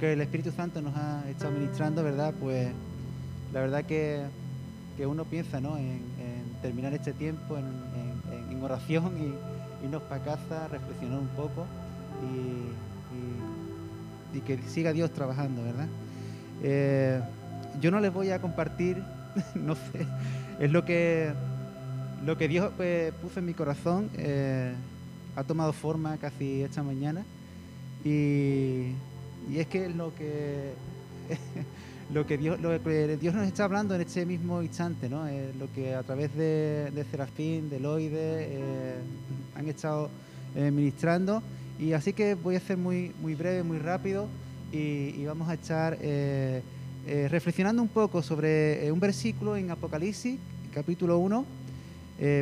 que el Espíritu Santo nos ha estado ministrando, ¿verdad? Pues la verdad que, que uno piensa, ¿no? En, terminar este tiempo en, oración y irnos para casa, reflexionar un poco y, y, que siga Dios trabajando, ¿verdad? Eh, yo no les voy a compartir, no sé, es lo que, lo que Dios pues, puso en mi corazón, eh, ha tomado forma casi esta mañana y, y es que lo que lo que Dios lo que Dios nos está hablando en este mismo instante, ¿no? Eh, lo que a través de, de Serafín, de Loide, eh, han estado eh, ministrando. Y así que voy a ser muy, muy breve, muy rápido y, vamos a estar reflexionando un poco sobre un versículo en Apocalipsis, capítulo 1,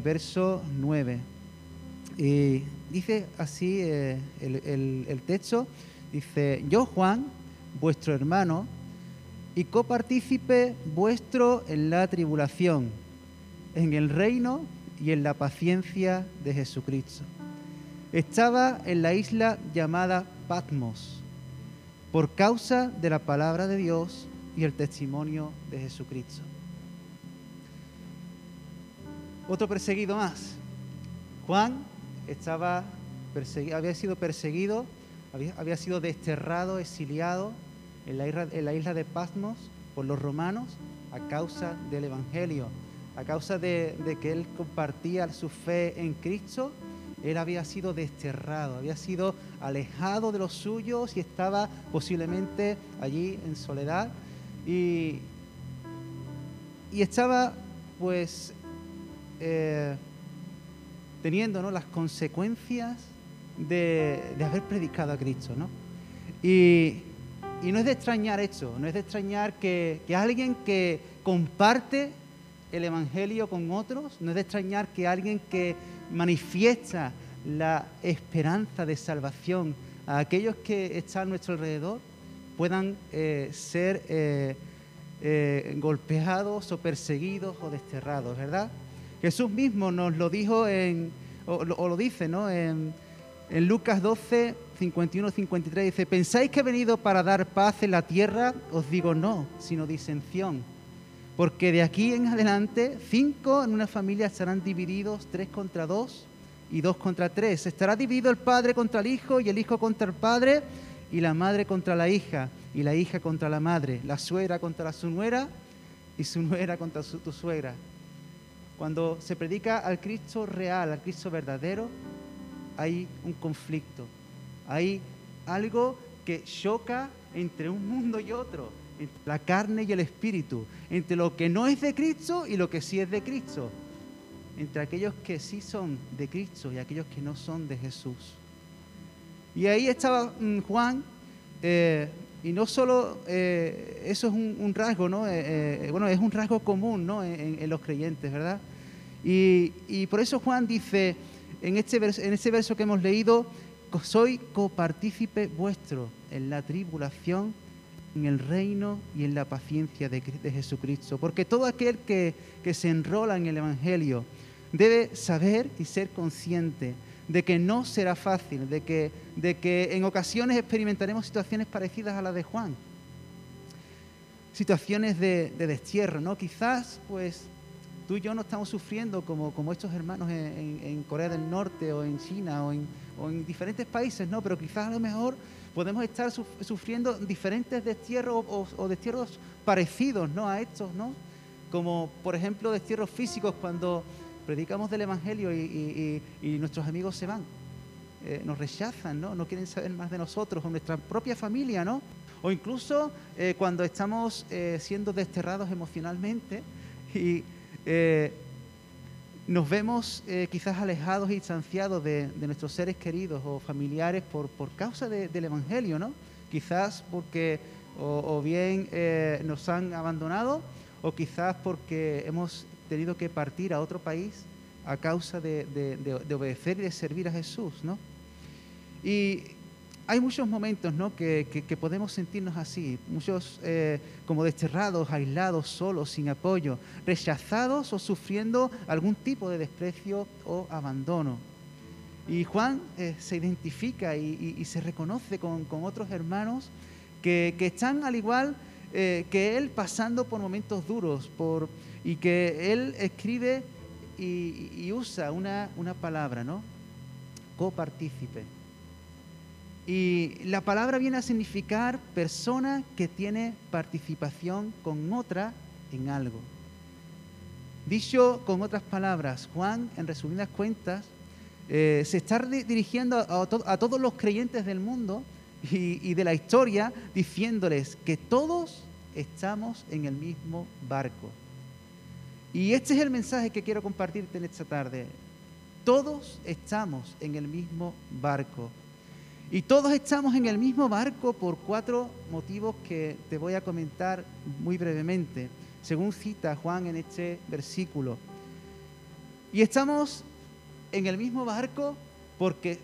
verso 9. Y dice así el, el, el texto, dice, yo Juan, vuestro hermano, y copartícipe vuestro en la tribulación, en el reino y en la paciencia de Jesucristo. Estaba en la isla llamada Patmos, por causa de la palabra de Dios y el testimonio de Jesucristo. Otro perseguido más. Juan estaba había sido perseguido, había, había sido desterrado, exiliado en la isla, en la isla de Pasmos por los romanos a causa del Evangelio, a causa de, que él compartía su fe en Cristo, él había sido desterrado, había sido alejado de los suyos y estaba posiblemente allí en soledad y, y estaba pues eh, teniendo ¿no? las consecuencias de, de, haber predicado a Cristo. ¿no? Y, y no es de extrañar eso, no es de extrañar que, alguien que comparte el Evangelio con otros, no es de extrañar que alguien que manifiesta la esperanza de salvación a aquellos que están a nuestro alrededor puedan eh, ser eh, eh, golpeados o perseguidos o desterrados, ¿verdad? Jesús mismo nos lo dijo en, o, lo dice, ¿no? En, en Lucas 12, 51-53 dice, ¿pensáis que he venido para dar paz en la tierra? Os digo no, sino disensión. Porque de aquí en adelante, cinco en una familia estarán divididos, tres contra dos y dos contra tres. Estará dividido el padre contra el hijo y el hijo contra el padre y la madre contra la hija y la hija contra la madre, la suegra contra la su nuera y su nuera contra su, tu suegra. Cuando se predica al Cristo real, al Cristo verdadero, hay un conflicto, hay algo que choca entre un mundo y otro, entre la carne y el espíritu, entre lo que no es de Cristo y lo que sí es de Cristo, entre aquellos que sí son de Cristo y aquellos que no son de Jesús. Y ahí estaba mm, Juan, eh, y no solo eh, eso es un, rasgo, ¿no? Eh, bueno, es un rasgo común, ¿no? En, los creyentes, ¿verdad? Y, y por eso Juan dice, en este, verso, en este verso que hemos leído, soy copartícipe vuestro en la tribulación, en el reino y en la paciencia de, Jesucristo. Porque todo aquel que, que se enrola en el Evangelio debe saber y ser consciente de que no será fácil, de que, de que en ocasiones experimentaremos situaciones parecidas a las de Juan. Situaciones de, de destierro, ¿no? Quizás, pues, tú y yo no estamos sufriendo como, como estos hermanos en, Corea del Norte o en China o en, diferentes países, ¿no? Pero quizás a lo mejor podemos estar sufriendo diferentes destierros o, destierros parecidos, ¿no? A estos, ¿no? Como, por ejemplo, destierros físicos cuando predicamos del Evangelio y, nuestros amigos se van. Eh, nos rechazan, ¿no? No quieren saber más de nosotros o nuestra propia familia, ¿no? O incluso eh, cuando estamos eh, siendo desterrados emocionalmente y eh, nos vemos eh, quizás alejados y distanciados de, nuestros seres queridos o familiares por, por causa del Evangelio, ¿no? Quizás porque o, bien eh, nos han abandonado o quizás porque hemos tenido que partir a otro país a causa de, de obedecer y de servir a Jesús, ¿no? Y hay muchos momentos ¿no? que, podemos sentirnos así, muchos eh, como desterrados, aislados, solos, sin apoyo, rechazados o sufriendo algún tipo de desprecio o abandono. Y Juan eh, se identifica y, se reconoce con, otros hermanos que, están al igual eh, que él pasando por momentos duros por, y que él escribe y, usa una, una palabra, ¿no? Copartícipe. Y la palabra viene a significar persona que tiene participación con otra en algo. Dicho con otras palabras, Juan, en resumidas cuentas, eh, se está dirigiendo a, todos los creyentes del mundo y, de la historia, diciéndoles que todos estamos en el mismo barco. Y este es el mensaje que quiero compartirte en esta tarde. Todos estamos en el mismo barco. Y todos estamos en el mismo barco por cuatro motivos que te voy a comentar muy brevemente, según cita Juan en este versículo. Y estamos en el mismo barco porque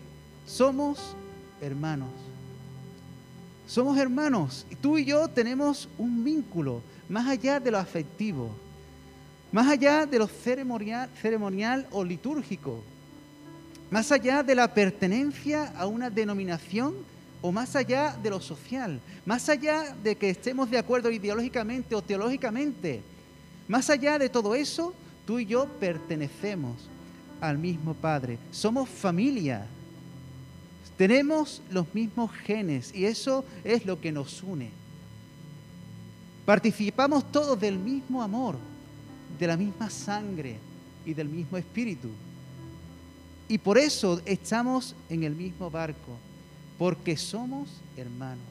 somos hermanos. Somos hermanos. Y tú y yo tenemos un vínculo más allá de lo afectivo, más allá de lo ceremonial, ceremonial o litúrgico más allá de la pertenencia a una denominación o más allá de lo social, más allá de que estemos de acuerdo ideológicamente o teológicamente, más allá de todo eso, tú y yo pertenecemos al mismo Padre, somos familia, tenemos los mismos genes y eso es lo que nos une. Participamos todos del mismo amor, de la misma sangre y del mismo espíritu. Y por eso estamos en el mismo barco, porque somos hermanos.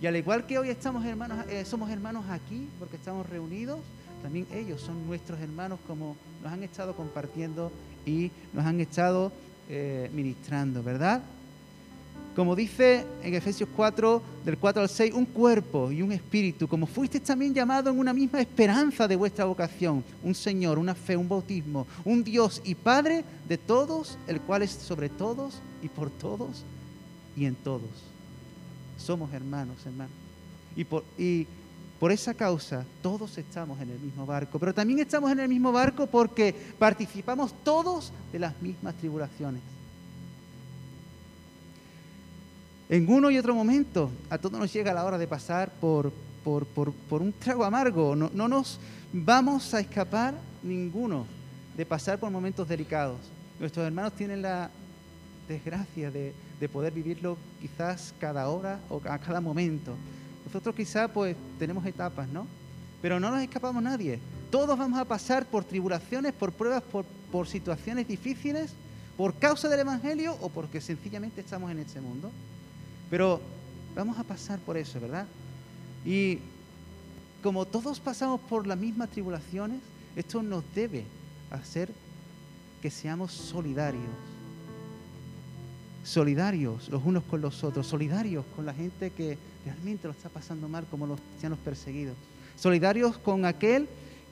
Y al igual que hoy estamos hermanos, eh, somos hermanos aquí, porque estamos reunidos, también ellos son nuestros hermanos como nos han estado compartiendo y nos han estado eh, ministrando, ¿verdad? Como dice en Efesios 4, del 4 al 6, un cuerpo y un espíritu, como fuisteis también llamados en una misma esperanza de vuestra vocación, un Señor, una fe, un bautismo, un Dios y Padre de todos, el cual es sobre todos y por todos y en todos. Somos hermanos, hermanos. Y por, y por esa causa todos estamos en el mismo barco, pero también estamos en el mismo barco porque participamos todos de las mismas tribulaciones. En uno y otro momento, a todos nos llega la hora de pasar por, por, un trago amargo. No, nos vamos a escapar ninguno de pasar por momentos delicados. Nuestros hermanos tienen la desgracia de, poder vivirlo quizás cada hora o a cada momento. Nosotros quizás pues tenemos etapas, ¿no? Pero no nos escapamos nadie. Todos vamos a pasar por tribulaciones, por pruebas, por, por situaciones difíciles, por causa del Evangelio o porque sencillamente estamos en este mundo. Pero vamos a pasar por eso, ¿verdad? Y como todos pasamos por las mismas tribulaciones, esto nos debe hacer que seamos solidarios. Solidarios los unos con los otros, solidarios con la gente que realmente lo está pasando mal, como los cristianos perseguidos. Solidarios con aquel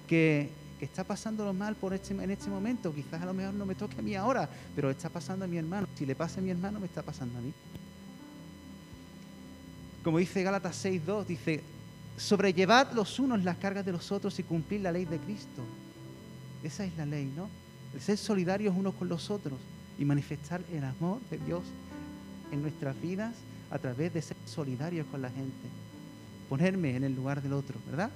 que, que está pasándolo mal por este, en este momento. Quizás a lo mejor no me toque a mí ahora, pero está pasando a mi hermano. Si le pasa a mi hermano, me está pasando a mí. Como dice Gálatas 6.2, dice, sobrellevad los unos las cargas de los otros y cumplir la ley de Cristo. Esa es la ley, ¿no? El ser solidarios unos con los otros y manifestar el amor de Dios en nuestras vidas a través de ser solidarios con la gente. Ponerme en el lugar del otro, ¿verdad?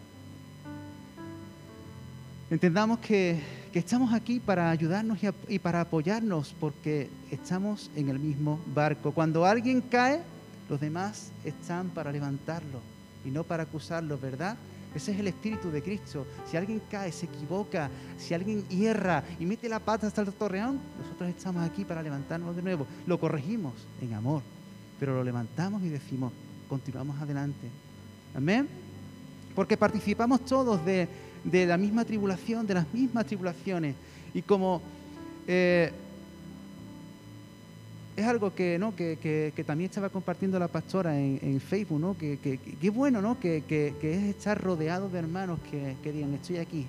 Entendamos que, estamos aquí para ayudarnos y, y para apoyarnos porque estamos en el mismo barco. Cuando alguien cae, los demás están para levantarlo y no para acusarlo, ¿verdad? Ese es el espíritu de Cristo. Si alguien cae, se equivoca, si alguien hierra y mete la pata hasta el torreón, nosotros estamos aquí para levantarnos de nuevo. Lo corregimos en amor, pero lo levantamos y decimos, continuamos adelante. Amén. Porque participamos todos de, la misma tribulación, de las mismas tribulaciones. Y como eh, es algo que, ¿no? que, también estaba compartiendo la pastora en, Facebook, ¿no? que, que, bueno, ¿no? Que, es estar rodeado de hermanos que, digan, estoy aquí,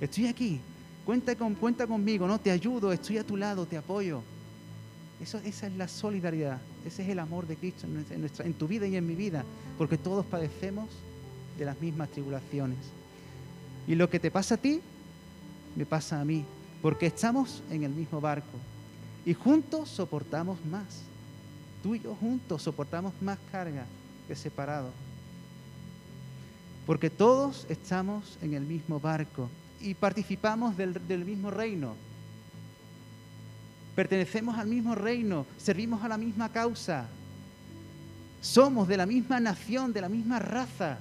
estoy aquí, cuenta, con, conmigo, ¿no? te ayudo, estoy a tu lado, te apoyo. Eso, esa es la solidaridad, ese es el amor de Cristo en, nuestra, en tu vida y en mi vida, porque todos padecemos de las mismas tribulaciones. Y lo que te pasa a ti, me pasa a mí, porque estamos en el mismo barco. Y juntos soportamos más. Tú y yo juntos soportamos más carga. que separados. Porque todos estamos en el mismo barco y participamos del, del mismo reino. Pertenecemos al mismo reino, servimos a la misma causa. Somos de la misma nación, de la misma raza,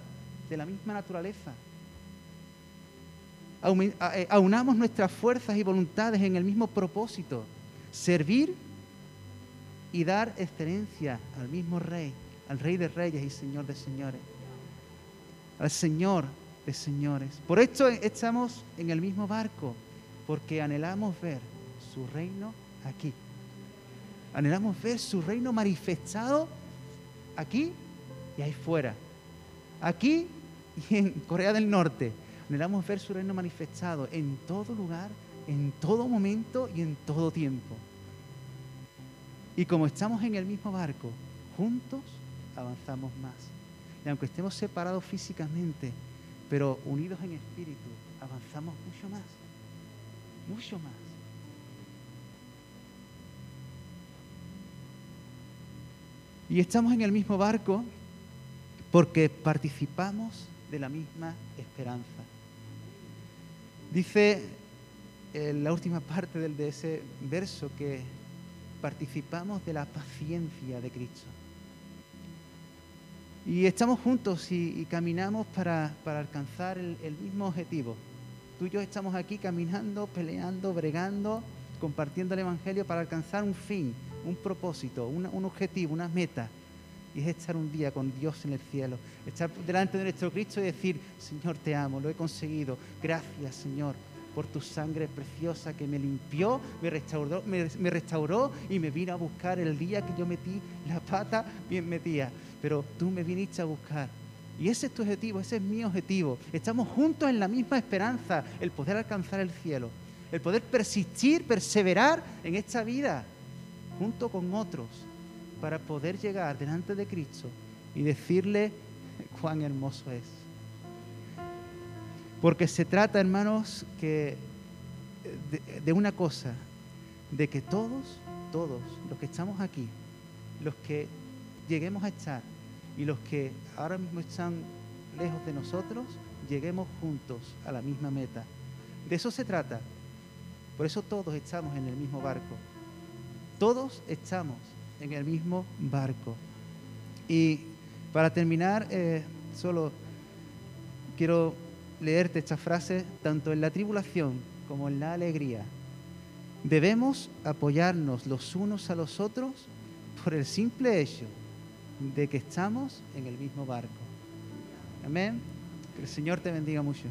de la misma naturaleza. Eh, aunamos nuestras fuerzas y voluntades en el mismo propósito, servir y dar excelencia al mismo Rey, al Rey de Reyes y Señor de Señores, al Señor de Señores. Por esto estamos en el mismo barco, porque anhelamos ver su reino aquí. Anhelamos ver su reino manifestado aquí y ahí fuera. Aquí y en Corea del Norte. Anhelamos ver su reino manifestado en todo lugar, en todo momento y en todo tiempo. Y como estamos en el mismo barco, juntos avanzamos más. Y aunque estemos separados físicamente, pero unidos en espíritu, avanzamos mucho más. Mucho más. Y estamos en el mismo barco porque participamos de la misma esperanza. Dice en la última parte de ese verso que participamos de la paciencia de Cristo. Y estamos juntos y, caminamos para, alcanzar el, mismo objetivo. Tú y yo estamos aquí caminando, peleando, bregando, compartiendo el Evangelio para alcanzar un fin, un propósito, un objetivo, una meta. Y es estar un día con Dios en el cielo, estar delante de nuestro Cristo y decir, Señor, te amo, lo he conseguido. Gracias, Señor, por tu sangre preciosa que me limpió, me restauró, me, restauró y me vino a buscar el día que yo metí la pata bien metida. Pero tú me viniste a buscar. Y ese es tu objetivo, ese es mi objetivo. Estamos juntos en la misma esperanza, el poder alcanzar el cielo, el poder persistir, perseverar en esta vida, junto con otros, para poder llegar delante de Cristo y decirle cuán hermoso es. Porque se trata, hermanos, que de, una cosa, de que todos, todos los que estamos aquí, los que lleguemos a estar y los que ahora mismo están lejos de nosotros, lleguemos juntos a la misma meta. De eso se trata. Por eso todos estamos en el mismo barco. Todos estamos en el mismo barco. Y para terminar, eh, solo quiero leerte esta frase tanto en la tribulación como en la alegría. Debemos apoyarnos los unos a los otros por el simple hecho de que estamos en el mismo barco. Amén. Que el Señor te bendiga mucho.